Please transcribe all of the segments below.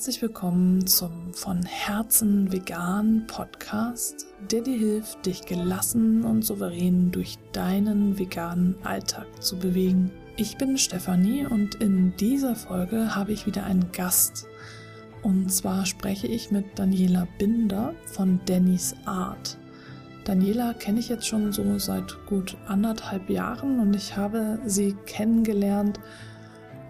Herzlich willkommen zum von Herzen vegan Podcast, der dir hilft, dich gelassen und souverän durch deinen veganen Alltag zu bewegen. Ich bin Stefanie und in dieser Folge habe ich wieder einen Gast. Und zwar spreche ich mit Daniela Binder von Dannys Art. Daniela kenne ich jetzt schon so seit gut anderthalb Jahren und ich habe sie kennengelernt,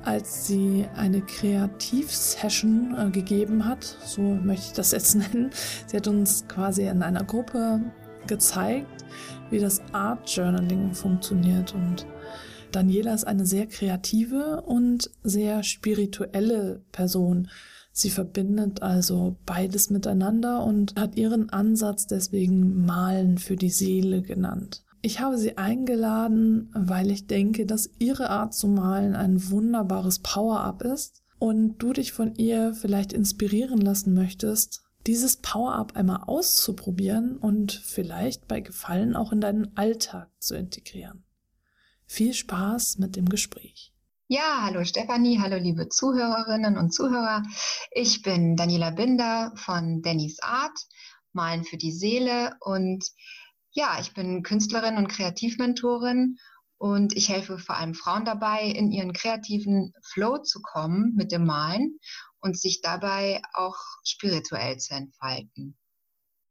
als sie eine Kreativsession äh, gegeben hat, so möchte ich das jetzt nennen. Sie hat uns quasi in einer Gruppe gezeigt, wie das Art Journaling funktioniert und Daniela ist eine sehr kreative und sehr spirituelle Person. Sie verbindet also beides miteinander und hat ihren Ansatz deswegen Malen für die Seele genannt. Ich habe sie eingeladen, weil ich denke, dass ihre Art zu malen ein wunderbares Power-up ist und du dich von ihr vielleicht inspirieren lassen möchtest, dieses Power-up einmal auszuprobieren und vielleicht bei Gefallen auch in deinen Alltag zu integrieren. Viel Spaß mit dem Gespräch. Ja, hallo Stefanie, hallo liebe Zuhörerinnen und Zuhörer. Ich bin Daniela Binder von Dannys Art, Malen für die Seele und ja, ich bin Künstlerin und Kreativmentorin und ich helfe vor allem Frauen dabei, in ihren kreativen Flow zu kommen mit dem Malen und sich dabei auch spirituell zu entfalten.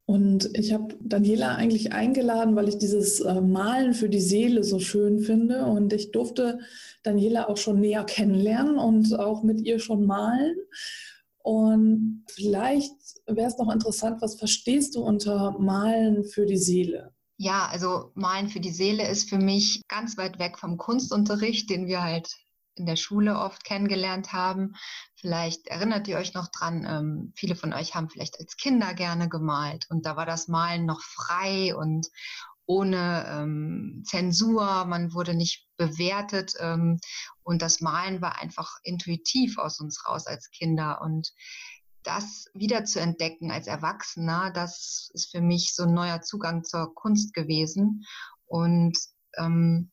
Und ich habe Daniela eigentlich eingeladen, weil ich dieses äh, Malen für die Seele so schön finde. Und ich durfte Daniela auch schon näher kennenlernen und auch mit ihr schon malen. Und vielleicht wäre es noch interessant, was verstehst du unter Malen für die Seele? Ja, also Malen für die Seele ist für mich ganz weit weg vom Kunstunterricht, den wir halt in der Schule oft kennengelernt haben. Vielleicht erinnert ihr euch noch dran, ähm, viele von euch haben vielleicht als Kinder gerne gemalt und da war das Malen noch frei und ohne ähm, Zensur, man wurde nicht bewertet ähm, und das Malen war einfach intuitiv aus uns raus als Kinder und das wieder zu entdecken als Erwachsener, das ist für mich so ein neuer Zugang zur Kunst gewesen und ähm,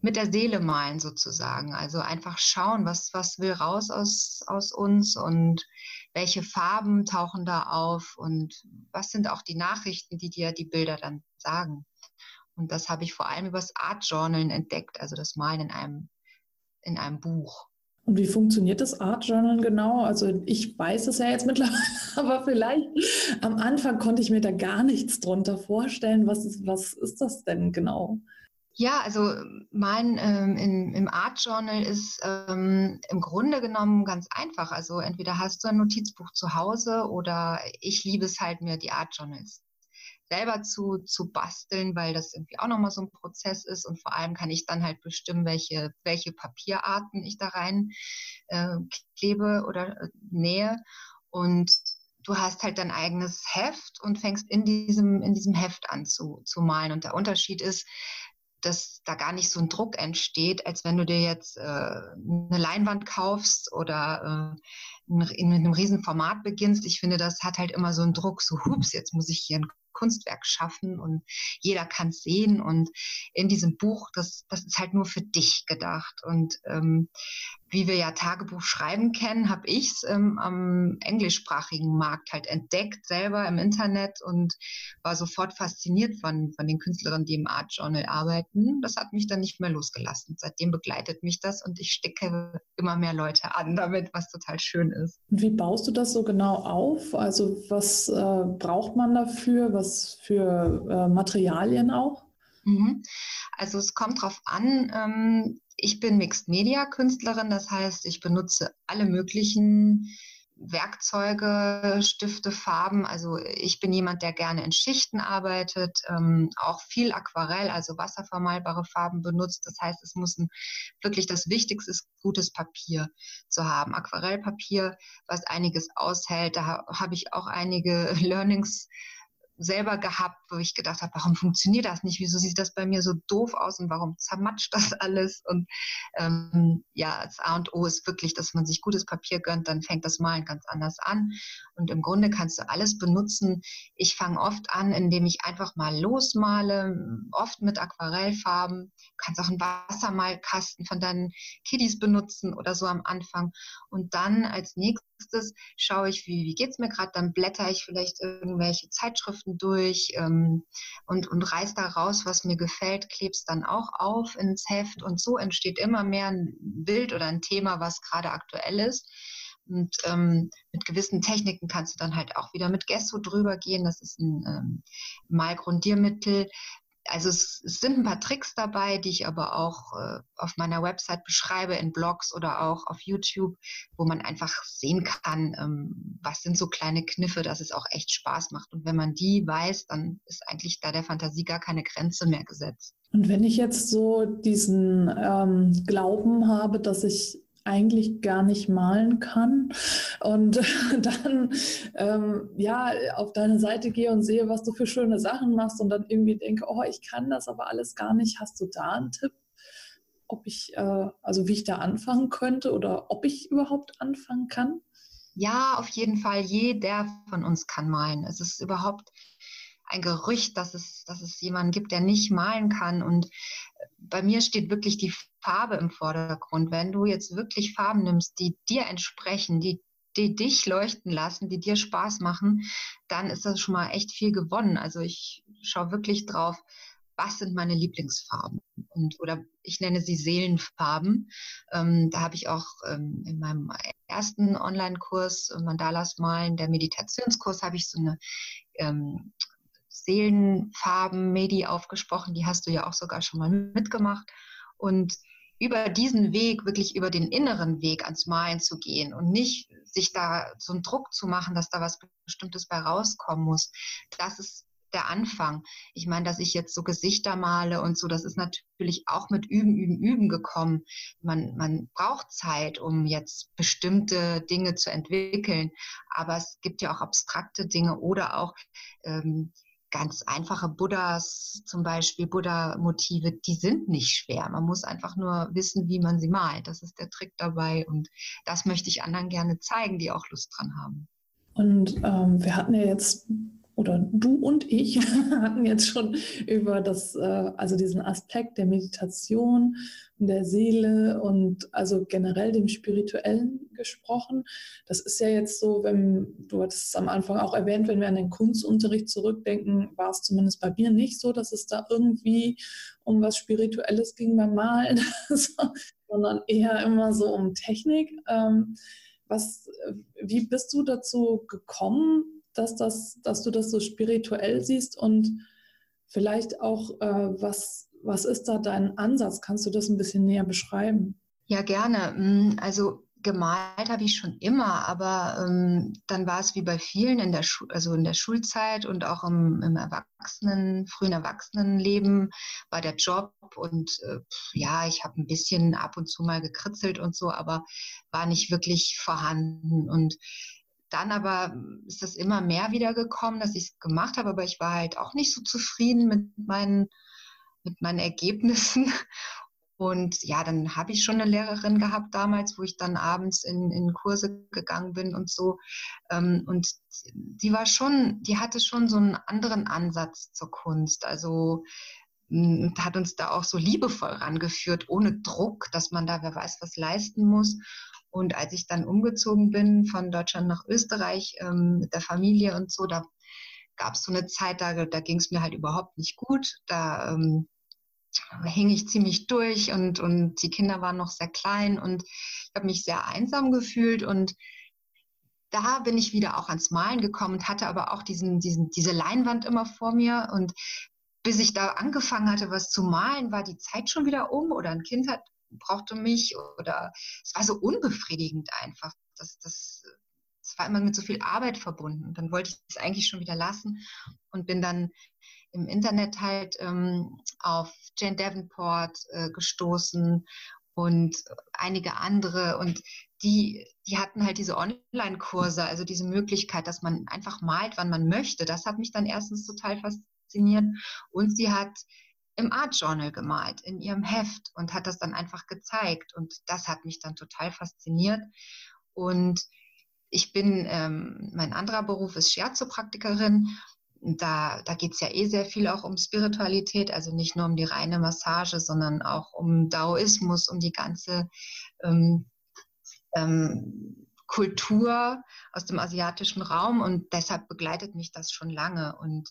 mit der Seele malen sozusagen. Also einfach schauen, was, was will raus aus, aus uns und welche Farben tauchen da auf und was sind auch die Nachrichten, die dir die Bilder dann sagen. Und das habe ich vor allem übers Art Journalen entdeckt, also das Malen in einem, in einem Buch. Und wie funktioniert das Art Journal genau? Also ich weiß es ja jetzt mittlerweile, aber vielleicht am Anfang konnte ich mir da gar nichts drunter vorstellen. Was ist, was ist das denn genau? Ja, also mein ähm, in, im Art Journal ist ähm, im Grunde genommen ganz einfach. Also entweder hast du ein Notizbuch zu Hause oder ich liebe es halt mir die Art Journals selber zu, zu basteln, weil das irgendwie auch nochmal so ein Prozess ist. Und vor allem kann ich dann halt bestimmen, welche, welche Papierarten ich da rein äh, klebe oder äh, nähe. Und du hast halt dein eigenes Heft und fängst in diesem, in diesem Heft an zu, zu malen. Und der Unterschied ist, dass da gar nicht so ein Druck entsteht, als wenn du dir jetzt äh, eine Leinwand kaufst oder äh, in, in einem riesen Format beginnst. Ich finde, das hat halt immer so einen Druck, so hups, jetzt muss ich hier ein Kunstwerk schaffen und jeder kann es sehen. Und in diesem Buch, das, das ist halt nur für dich gedacht. Und ähm, wie wir ja Tagebuch schreiben kennen, habe ich es ähm, am englischsprachigen Markt halt entdeckt, selber im Internet und war sofort fasziniert von, von den Künstlerinnen, die im Art Journal arbeiten. Das hat mich dann nicht mehr losgelassen. Seitdem begleitet mich das und ich stecke immer mehr Leute an damit, was total schön ist. Wie baust du das so genau auf? Also was äh, braucht man dafür? Was für äh, Materialien auch? Mhm. Also es kommt darauf an, ähm, ich bin Mixed Media Künstlerin, das heißt, ich benutze alle möglichen Werkzeuge, Stifte, Farben. Also ich bin jemand, der gerne in Schichten arbeitet, ähm, auch viel Aquarell, also wasservermalbare Farben benutzt. Das heißt, es muss ein, wirklich das Wichtigste ist, gutes Papier zu haben. Aquarellpapier, was einiges aushält. Da ha habe ich auch einige Learnings selber gehabt, wo ich gedacht habe, warum funktioniert das nicht? Wieso sieht das bei mir so doof aus und warum zermatscht das alles? Und ähm, ja, das A und O ist wirklich, dass man sich gutes Papier gönnt, dann fängt das Malen ganz anders an. Und im Grunde kannst du alles benutzen. Ich fange oft an, indem ich einfach mal losmale, oft mit Aquarellfarben. Du kannst auch einen Wassermalkasten von deinen Kiddies benutzen oder so am Anfang. Und dann als nächstes nächstes schaue ich, wie, wie geht es mir gerade, dann blätter ich vielleicht irgendwelche Zeitschriften durch ähm, und, und reiß da raus, was mir gefällt, kleb's dann auch auf ins Heft und so entsteht immer mehr ein Bild oder ein Thema, was gerade aktuell ist. Und ähm, mit gewissen Techniken kannst du dann halt auch wieder mit Gesso drüber gehen. Das ist ein ähm, Malgrundiermittel, also es, es, sind ein paar Tricks dabei, die ich aber auch äh, auf meiner Website beschreibe, in Blogs oder auch auf YouTube, wo man einfach sehen kann, ähm, was sind so kleine Kniffe, dass es auch echt Spaß macht. Und wenn man die weiß, dann ist eigentlich da der Fantasie gar keine Grenze mehr gesetzt. Und wenn ich jetzt so diesen ähm, Glauben habe, dass ich eigentlich gar nicht malen kann und dann ähm, ja auf deine Seite gehe und sehe, was du für schöne Sachen machst und dann irgendwie denke, oh, ich kann das aber alles gar nicht. Hast du da einen Tipp, ob ich, äh, also wie ich da anfangen könnte oder ob ich überhaupt anfangen kann? Ja, auf jeden Fall. Jeder von uns kann malen. Es ist überhaupt ein Gerücht, dass es, dass es jemanden gibt, der nicht malen kann. Und bei mir steht wirklich die Farbe im Vordergrund. Wenn du jetzt wirklich Farben nimmst, die dir entsprechen, die, die dich leuchten lassen, die dir Spaß machen, dann ist das schon mal echt viel gewonnen. Also ich schaue wirklich drauf, was sind meine Lieblingsfarben? Und, oder ich nenne sie Seelenfarben. Ähm, da habe ich auch ähm, in meinem ersten Online-Kurs äh, Mandalas malen, der Meditationskurs, habe ich so eine ähm, Seelenfarben, Medi aufgesprochen. Die hast du ja auch sogar schon mal mitgemacht. Und über diesen Weg, wirklich über den inneren Weg ans Malen zu gehen und nicht sich da so einen Druck zu machen, dass da was Bestimmtes bei rauskommen muss. Das ist der Anfang. Ich meine, dass ich jetzt so Gesichter male und so, das ist natürlich auch mit Üben, Üben, Üben gekommen. Man, man braucht Zeit, um jetzt bestimmte Dinge zu entwickeln. Aber es gibt ja auch abstrakte Dinge oder auch ähm, ganz einfache Buddhas, zum Beispiel Buddha-Motive, die sind nicht schwer. Man muss einfach nur wissen, wie man sie malt. Das ist der Trick dabei und das möchte ich anderen gerne zeigen, die auch Lust dran haben. Und ähm, wir hatten ja jetzt oder du und ich hatten jetzt schon über das, äh, also diesen Aspekt der Meditation, der Seele und also generell dem Spirituellen gesprochen. Das ist ja jetzt so, wenn du hattest es am Anfang auch erwähnt, wenn wir an den Kunstunterricht zurückdenken, war es zumindest bei mir nicht so, dass es da irgendwie um was Spirituelles ging beim Malen, sondern eher immer so um Technik. Ähm, was, wie bist du dazu gekommen, dass, das, dass du das so spirituell siehst und vielleicht auch, äh, was, was ist da dein Ansatz? Kannst du das ein bisschen näher beschreiben? Ja, gerne. Mm, also gemalt habe ich schon immer, aber ähm, dann war es wie bei vielen in der, Schu also in der Schulzeit und auch im, im Erwachsenen, frühen Erwachsenenleben war der Job und äh, ja, ich habe ein bisschen ab und zu mal gekritzelt und so, aber war nicht wirklich vorhanden und dann aber ist das immer mehr wieder gekommen, dass ich es gemacht habe, aber ich war halt auch nicht so zufrieden mit meinen, mit meinen Ergebnissen. Und ja, dann habe ich schon eine Lehrerin gehabt damals, wo ich dann abends in, in Kurse gegangen bin und so. Ähm, und die war schon, die hatte schon so einen anderen Ansatz zur Kunst. Also hat uns da auch so liebevoll rangeführt, ohne Druck, dass man da wer weiß was leisten muss. Und als ich dann umgezogen bin von Deutschland nach Österreich ähm, mit der Familie und so, da gab es so eine Zeit, da, da ging es mir halt überhaupt nicht gut. Da ähm, hing ich ziemlich durch und, und die Kinder waren noch sehr klein und ich habe mich sehr einsam gefühlt und da bin ich wieder auch ans Malen gekommen und hatte aber auch diesen, diesen, diese Leinwand immer vor mir und bis ich da angefangen hatte, was zu malen, war die Zeit schon wieder um oder ein Kind hat brauchte mich oder es war so unbefriedigend einfach. Das, das, das war immer mit so viel Arbeit verbunden. Und dann wollte ich es eigentlich schon wieder lassen und bin dann im Internet halt ähm, auf Jane Davenport äh, gestoßen und einige andere und die, die hatten halt diese Online-Kurse, also diese Möglichkeit, dass man einfach malt, wann man möchte. Das hat mich dann erstens total fasziniert und sie hat im Art Journal gemalt, in ihrem Heft und hat das dann einfach gezeigt. Und das hat mich dann total fasziniert. Und ich bin, ähm, mein anderer Beruf ist Shiatsu-Praktikerin. Da, da geht es ja eh sehr viel auch um Spiritualität, also nicht nur um die reine Massage, sondern auch um Daoismus, um die ganze ähm, ähm, Kultur, aus dem asiatischen Raum und deshalb begleitet mich das schon lange. Und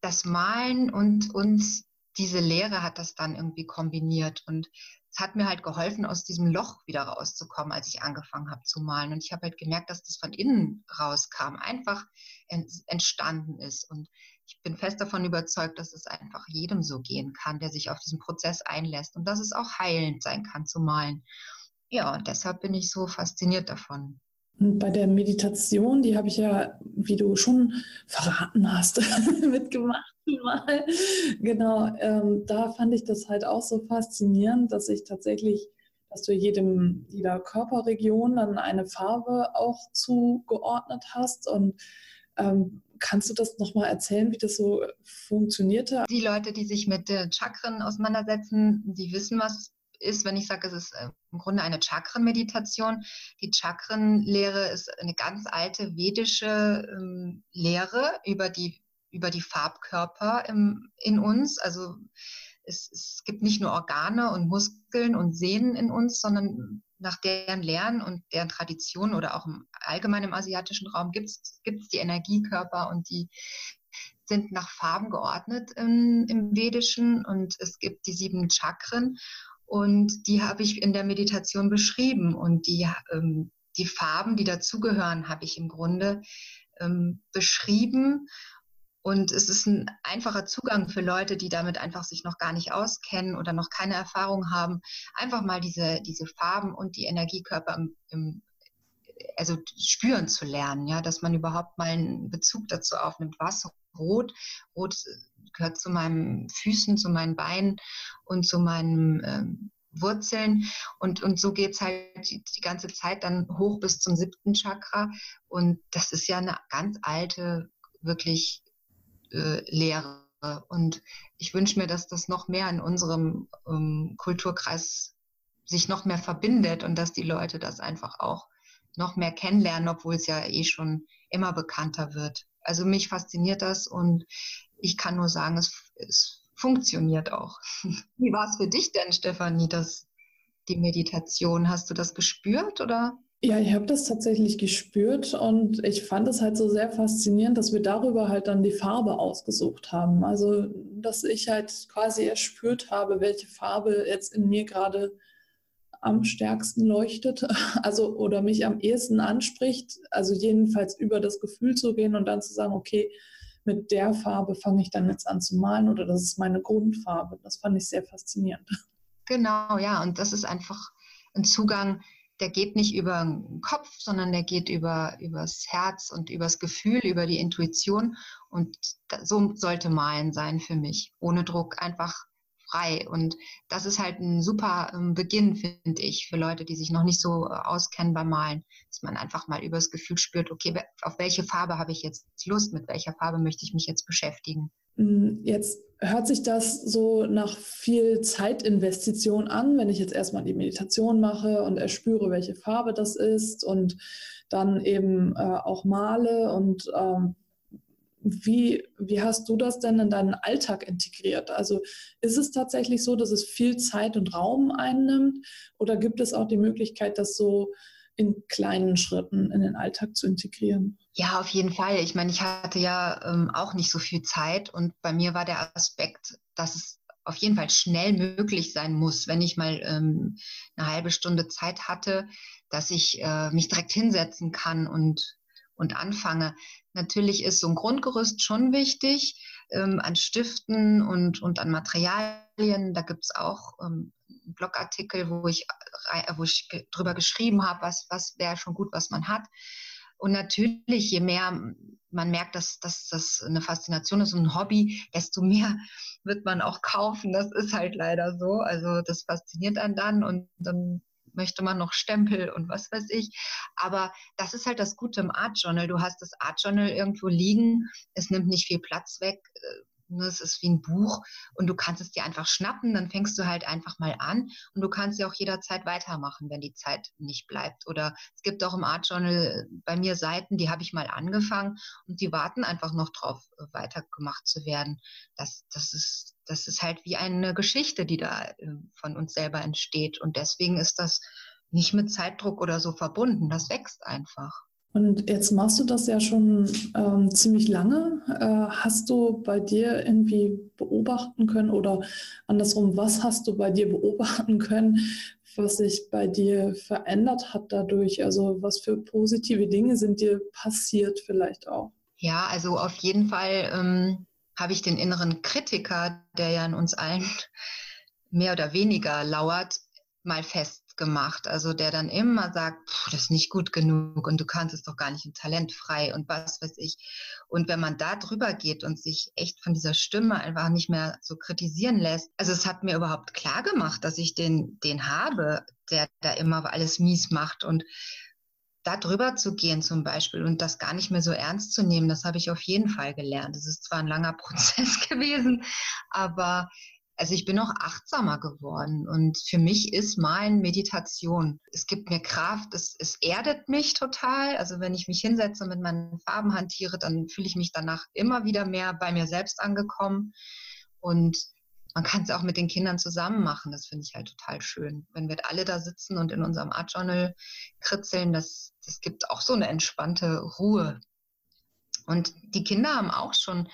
das Malen und uns diese Lehre hat das dann irgendwie kombiniert und es hat mir halt geholfen, aus diesem Loch wieder rauszukommen, als ich angefangen habe zu malen. Und ich habe halt gemerkt, dass das von innen rauskam, einfach entstanden ist. Und ich bin fest davon überzeugt, dass es einfach jedem so gehen kann, der sich auf diesen Prozess einlässt und dass es auch heilend sein kann zu malen. Ja, und deshalb bin ich so fasziniert davon. Und bei der Meditation, die habe ich ja, wie du schon verraten hast, mitgemacht mal. Genau, ähm, da fand ich das halt auch so faszinierend, dass ich tatsächlich, dass du jedem, jeder Körperregion dann eine Farbe auch zugeordnet hast. Und ähm, kannst du das nochmal erzählen, wie das so funktionierte? Die Leute, die sich mit äh, Chakren auseinandersetzen, die wissen, was ist, wenn ich sage, es ist äh, im Grunde eine Chakrenmeditation. Die Chakrenlehre ist eine ganz alte vedische ähm, Lehre über die, über die Farbkörper im, in uns. Also es, es gibt nicht nur Organe und Muskeln und Sehnen in uns, sondern nach deren Lehren und deren Tradition oder auch im allgemeinen im asiatischen Raum gibt es die Energiekörper und die sind nach Farben geordnet im, im Vedischen und es gibt die sieben Chakren und die habe ich in der Meditation beschrieben. Und die, ähm, die Farben, die dazugehören, habe ich im Grunde ähm, beschrieben. Und es ist ein einfacher Zugang für Leute, die damit einfach sich noch gar nicht auskennen oder noch keine Erfahrung haben, einfach mal diese, diese Farben und die Energiekörper im, im also spüren zu lernen, ja, dass man überhaupt mal einen Bezug dazu aufnimmt, was rot, rot gehört zu meinen Füßen, zu meinen Beinen und zu meinen ähm, Wurzeln. Und, und so geht's halt die, die, ganze Zeit dann hoch bis zum siebten Chakra. Und das ist ja eine ganz alte, wirklich äh, Lehre. Und ich wünsche mir, dass das noch mehr in unserem ähm, Kulturkreis sich noch mehr verbindet und dass die Leute das einfach auch noch mehr kennenlernen, obwohl es ja eh schon immer bekannter wird. Also mich fasziniert das und ich kann nur sagen, es, es funktioniert auch. Wie war es für dich denn, Stefanie, das, die Meditation? Hast du das gespürt oder? Ja, ich habe das tatsächlich gespürt und ich fand es halt so sehr faszinierend, dass wir darüber halt dann die Farbe ausgesucht haben. Also, dass ich halt quasi erspürt habe, welche Farbe jetzt in mir gerade am stärksten leuchtet, also oder mich am ehesten anspricht. Also jedenfalls über das Gefühl zu gehen und dann zu sagen, okay, mit der Farbe fange ich dann jetzt an zu malen oder das ist meine Grundfarbe. Das fand ich sehr faszinierend. Genau, ja, und das ist einfach ein Zugang, der geht nicht über den Kopf, sondern der geht über das Herz und über das Gefühl, über die Intuition. Und so sollte Malen sein für mich. Ohne Druck, einfach frei. Und das ist halt ein super ähm, Beginn, finde ich, für Leute, die sich noch nicht so äh, auskennen beim Malen, dass man einfach mal übers Gefühl spürt, okay, auf welche Farbe habe ich jetzt Lust, mit welcher Farbe möchte ich mich jetzt beschäftigen. Mm, jetzt hört sich das so nach viel Zeitinvestition an, wenn ich jetzt erstmal die Meditation mache und erspüre, welche Farbe das ist und dann eben äh, auch male und ähm, wie, wie hast du das denn in deinen Alltag integriert? Also ist es tatsächlich so, dass es viel Zeit und Raum einnimmt oder gibt es auch die Möglichkeit, das so in kleinen Schritten in den Alltag zu integrieren? Ja, auf jeden Fall. Ich meine, ich hatte ja ähm, auch nicht so viel Zeit und bei mir war der Aspekt, dass es auf jeden Fall schnell möglich sein muss, wenn ich mal ähm, eine halbe Stunde Zeit hatte, dass ich äh, mich direkt hinsetzen kann und und anfange. Natürlich ist so ein Grundgerüst schon wichtig ähm, an Stiften und, und an Materialien. Da gibt es auch ähm, Blogartikel, wo ich, wo ich drüber geschrieben habe, was, was wäre schon gut, was man hat. Und natürlich, je mehr man merkt, dass, dass das eine Faszination ist und ein Hobby, desto mehr wird man auch kaufen. Das ist halt leider so. Also das fasziniert einen dann und dann möchte man noch Stempel und was weiß ich. Aber das ist halt das Gute im Art Journal. Du hast das Art Journal irgendwo liegen. Es nimmt nicht viel Platz weg. Äh, es ist wie ein Buch und du kannst es dir einfach schnappen, dann fängst du halt einfach mal an und du kannst ja auch jederzeit weitermachen, wenn die Zeit nicht bleibt. Oder es gibt auch im Art Journal bei mir Seiten, die habe ich mal angefangen und die warten einfach noch drauf, äh, weitergemacht zu werden. Das, das ist das ist halt wie eine Geschichte, die da äh, von uns selber entsteht. Und deswegen ist das nicht mit Zeitdruck oder so verbunden. Das wächst einfach. Und jetzt machst du das ja schon ähm, ziemlich lange. Äh, hast du bei dir irgendwie beobachten können oder andersrum, was hast du bei dir beobachten können, was sich bei dir verändert hat dadurch? Also was für positive Dinge sind dir passiert vielleicht auch? Ja, also auf jeden Fall ähm, habe ich den inneren Kritiker, der ja in uns allen mehr oder weniger lauert, mal fest gemacht. Also der dann immer sagt, das ist nicht gut genug und du kannst es doch gar nicht talentfrei und was weiß ich. Und wenn man da drüber geht und sich echt von dieser Stimme einfach nicht mehr so kritisieren lässt, also es hat mir überhaupt klar gemacht, dass ich den, den habe, der da immer alles mies macht und da drüber zu gehen zum Beispiel und das gar nicht mehr so ernst zu nehmen, das habe ich auf jeden Fall gelernt. Es ist zwar ein langer Prozess gewesen, aber also ich bin auch achtsamer geworden und für mich ist Malen Meditation. Es gibt mir Kraft, es, es erdet mich total. Also wenn ich mich hinsetze und mit meinen Farben hantiere, dann fühle ich mich danach immer wieder mehr bei mir selbst angekommen. Und man kann es auch mit den Kindern zusammen machen. Das finde ich halt total schön. Wenn wir alle da sitzen und in unserem Art Journal kritzeln, das, das gibt auch so eine entspannte Ruhe. Und die Kinder haben auch schon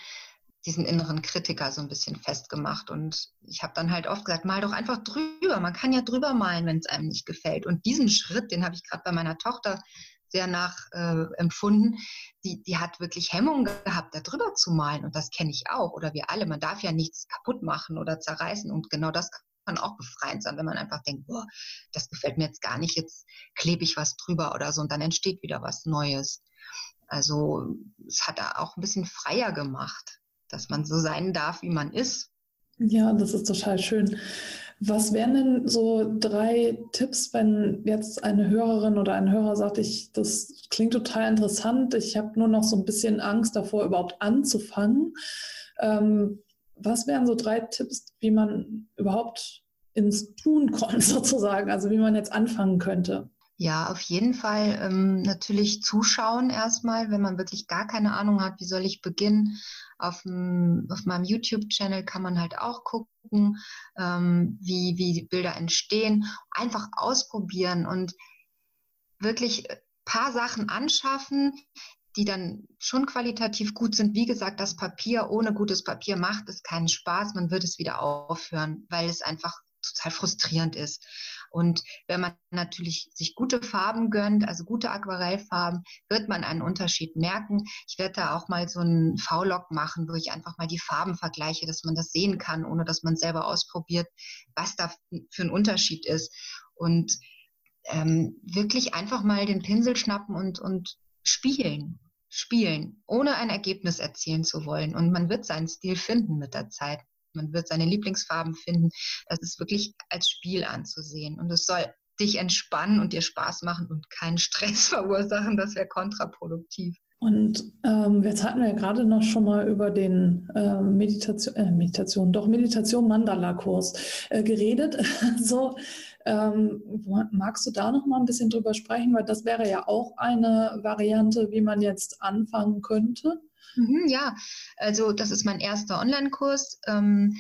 diesen inneren Kritiker so ein bisschen festgemacht. Und ich habe dann halt oft gesagt, mal doch einfach drüber. Man kann ja drüber malen, wenn es einem nicht gefällt. Und diesen Schritt, den habe ich gerade bei meiner Tochter sehr nachempfunden. Äh, die, die hat wirklich Hemmungen gehabt, da drüber zu malen. Und das kenne ich auch. Oder wir alle. Man darf ja nichts kaputt machen oder zerreißen. Und genau das kann auch befreiend sein, wenn man einfach denkt, boah, das gefällt mir jetzt gar nicht, jetzt klebe ich was drüber oder so. Und dann entsteht wieder was Neues. Also es hat da auch ein bisschen freier gemacht dass man so sein darf, wie man ist. Ja, das ist total schön. Was wären denn so drei Tipps, wenn jetzt eine Hörerin oder ein Hörer sagt, ich, das klingt total interessant, ich habe nur noch so ein bisschen Angst davor, überhaupt anzufangen. Ähm, was wären so drei Tipps, wie man überhaupt ins Tun kommt, sozusagen, also wie man jetzt anfangen könnte? Ja, auf jeden Fall ähm, natürlich zuschauen erstmal, wenn man wirklich gar keine Ahnung hat, wie soll ich beginnen. Auf, dem, auf meinem YouTube-Channel kann man halt auch gucken, ähm, wie, wie Bilder entstehen. Einfach ausprobieren und wirklich paar Sachen anschaffen, die dann schon qualitativ gut sind. Wie gesagt, das Papier ohne gutes Papier macht es keinen Spaß. Man wird es wieder aufhören, weil es einfach total frustrierend ist. Und wenn man natürlich sich gute Farben gönnt, also gute Aquarellfarben, wird man einen Unterschied merken. Ich werde da auch mal so einen V-Log machen, wo ich einfach mal die Farben vergleiche, dass man das sehen kann, ohne dass man selber ausprobiert, was da für ein Unterschied ist. Und ähm, wirklich einfach mal den Pinsel schnappen und, und spielen spielen, ohne ein Ergebnis erzielen zu wollen. Und man wird seinen Stil finden mit der Zeit. Man wird seine Lieblingsfarben finden. Das ist wirklich als Spiel anzusehen. Und es soll dich entspannen und dir Spaß machen und keinen Stress verursachen. Das wäre kontraproduktiv. Und ähm, jetzt hatten wir ja gerade noch schon mal über den äh, Meditation, äh, Meditation, doch Meditation Mandala-Kurs äh, geredet. so ähm, magst du da noch mal ein bisschen drüber sprechen, weil das wäre ja auch eine Variante, wie man jetzt anfangen könnte. Mhm, ja, also das ist mein erster Online-Kurs. Ähm,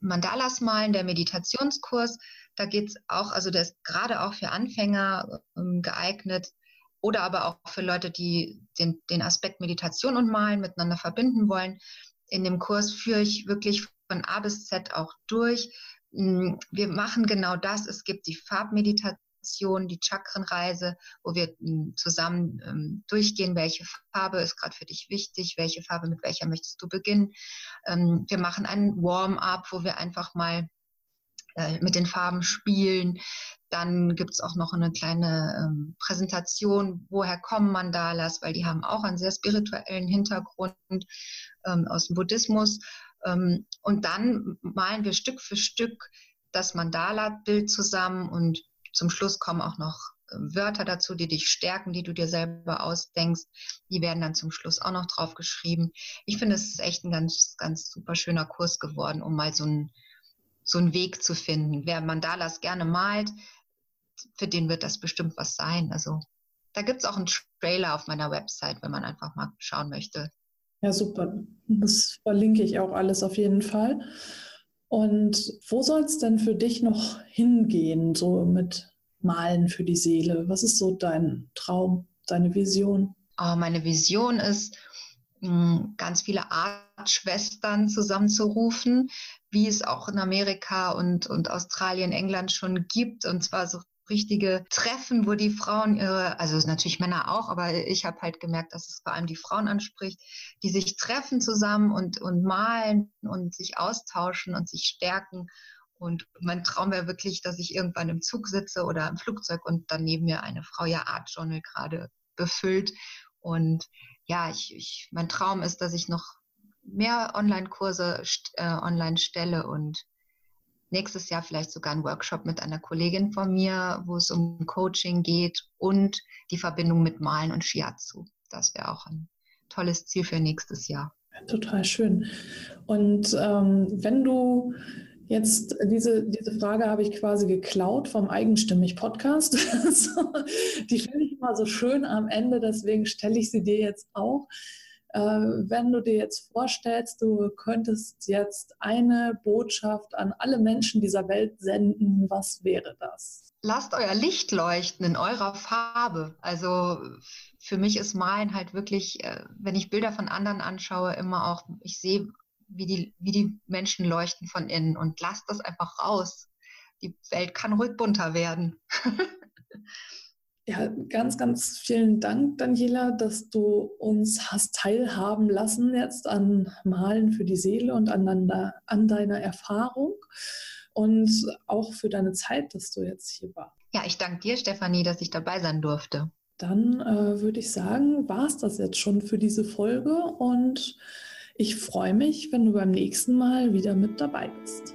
Mandalas malen, der Meditationskurs. Da geht es auch, also der ist gerade auch für Anfänger ähm, geeignet oder aber auch für Leute, die den, den Aspekt Meditation und Malen miteinander verbinden wollen. In dem Kurs führe ich wirklich von A bis Z auch durch. Mm, wir machen genau das. Es gibt die Farbmeditation Meditation, die Chakrenreise, wo wir hm, zusammen ähm, durchgehen, welche Farbe ist gerade für dich wichtig, welche Farbe, mit welcher möchtest du beginnen. Ähm, wir machen einen Warm-up, wo wir einfach mal äh, mit den Farben spielen. Dann gibt es auch noch eine kleine ähm, Präsentation, woher kommen Mandalas, weil die haben auch einen sehr spirituellen Hintergrund ähm, aus dem Buddhismus. Ähm, und dann malen wir Stück für Stück das Mandala-Bild zusammen und zum Schluss kommen auch noch ähm, Wörter dazu, die dich stärken, die du dir selber ausdenkst. Die werden dann zum Schluss auch noch drauf geschrieben. Ich finde, es ist echt ein ganz, ganz super schöner Kurs geworden, um mal so einen, so einen Weg zu finden. Wer Mandalas gerne malt, für den wird das bestimmt was sein. Also da gibt es auch einen Trailer auf meiner Website, wenn man einfach mal schauen möchte. Ja, super. Das verlinke ich auch alles auf jeden Fall. Und wo soll es denn für dich noch hingehen, so mit Malen für die Seele? Was ist so dein Traum, deine Vision? Oh, meine Vision ist, hm, ganz viele Artschwestern zusammenzurufen, wie es auch in Amerika und, und Australien, England schon gibt. Und zwar so richtige Treffen, wo die Frauen ihre, also natürlich Männer auch, aber ich habe halt gemerkt, dass es vor allem die Frauen anspricht, die sich treffen zusammen und, und malen und sich austauschen und sich stärken. Und mein Traum wäre wirklich, dass ich irgendwann im Zug sitze oder im Flugzeug und dann neben mir eine Frau ja Art Journal gerade befüllt. Und ja, ich, ich, mein Traum ist, dass ich noch mehr Online-Kurse äh, online stelle und nächstes Jahr vielleicht sogar einen Workshop mit einer Kollegin von mir, wo es um Coaching geht und die Verbindung mit Malen und Shiatsu. Das wäre auch ein tolles Ziel für nächstes Jahr. Total schön. Und ähm, wenn du jetzt, diese, diese Frage habe ich quasi geklaut vom Eigenstimmig-Podcast. die finde ich immer so schön am Ende, deswegen stelle ich sie dir jetzt auch. Äh, wenn du dir jetzt vorstellst, du könntest jetzt eine Botschaft an alle Menschen dieser Welt senden, was wäre das? Lasst euer Licht leuchten in eurer Farbe. Also für mich ist Malen halt wirklich, äh, wenn ich Bilder von anderen anschaue, immer auch, ich sehe, wie die, wie die Menschen leuchten von innen und lasst das einfach raus. Die Welt kann ruhig bunter werden. Ja, ganz, ganz vielen Dank, Daniela, dass du uns hast teilhaben lassen jetzt an Malen für die Seele und aneinander, an deiner Erfahrung und auch für deine Zeit, dass du jetzt hier warst. Ja, ich danke dir, Stefanie, dass ich dabei sein durfte. Dann äh, würde ich sagen, war es das jetzt schon für diese Folge und ich freue mich, wenn du beim nächsten Mal wieder mit dabei bist.